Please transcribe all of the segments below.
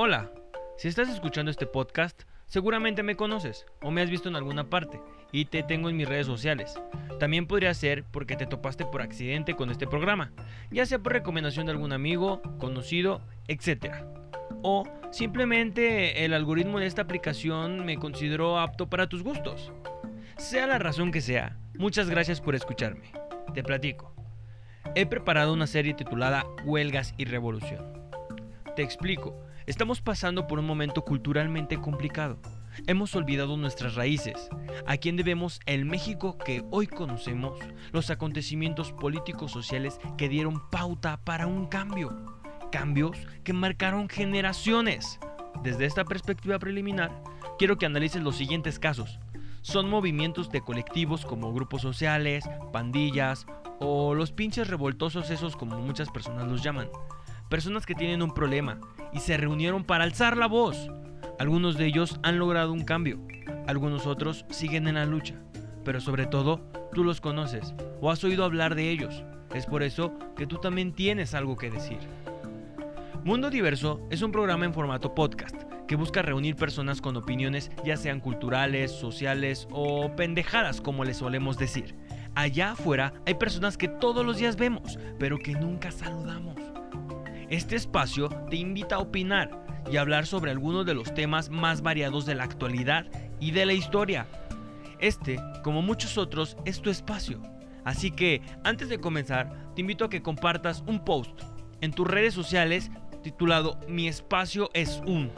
Hola, si estás escuchando este podcast, seguramente me conoces o me has visto en alguna parte y te tengo en mis redes sociales. También podría ser porque te topaste por accidente con este programa, ya sea por recomendación de algún amigo, conocido, etc. O simplemente el algoritmo de esta aplicación me consideró apto para tus gustos. Sea la razón que sea, muchas gracias por escucharme. Te platico. He preparado una serie titulada Huelgas y Revolución. Te explico, estamos pasando por un momento culturalmente complicado. Hemos olvidado nuestras raíces, a quién debemos el México que hoy conocemos, los acontecimientos políticos sociales que dieron pauta para un cambio, cambios que marcaron generaciones. Desde esta perspectiva preliminar, quiero que analices los siguientes casos. Son movimientos de colectivos como grupos sociales, pandillas o los pinches revoltosos esos como muchas personas los llaman. Personas que tienen un problema y se reunieron para alzar la voz. Algunos de ellos han logrado un cambio, algunos otros siguen en la lucha, pero sobre todo tú los conoces o has oído hablar de ellos. Es por eso que tú también tienes algo que decir. Mundo Diverso es un programa en formato podcast que busca reunir personas con opiniones ya sean culturales, sociales o pendejadas como les solemos decir. Allá afuera hay personas que todos los días vemos, pero que nunca saludamos. Este espacio te invita a opinar y hablar sobre algunos de los temas más variados de la actualidad y de la historia. Este, como muchos otros, es tu espacio. Así que, antes de comenzar, te invito a que compartas un post en tus redes sociales titulado Mi espacio es un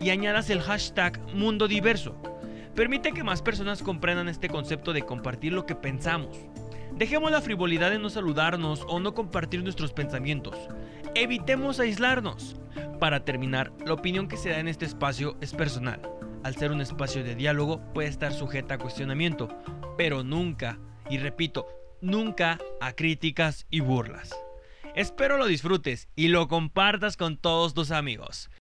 y añadas el hashtag Mundo Diverso. Permite que más personas comprendan este concepto de compartir lo que pensamos. Dejemos la frivolidad de no saludarnos o no compartir nuestros pensamientos. Evitemos aislarnos. Para terminar, la opinión que se da en este espacio es personal. Al ser un espacio de diálogo puede estar sujeta a cuestionamiento, pero nunca, y repito, nunca a críticas y burlas. Espero lo disfrutes y lo compartas con todos tus amigos.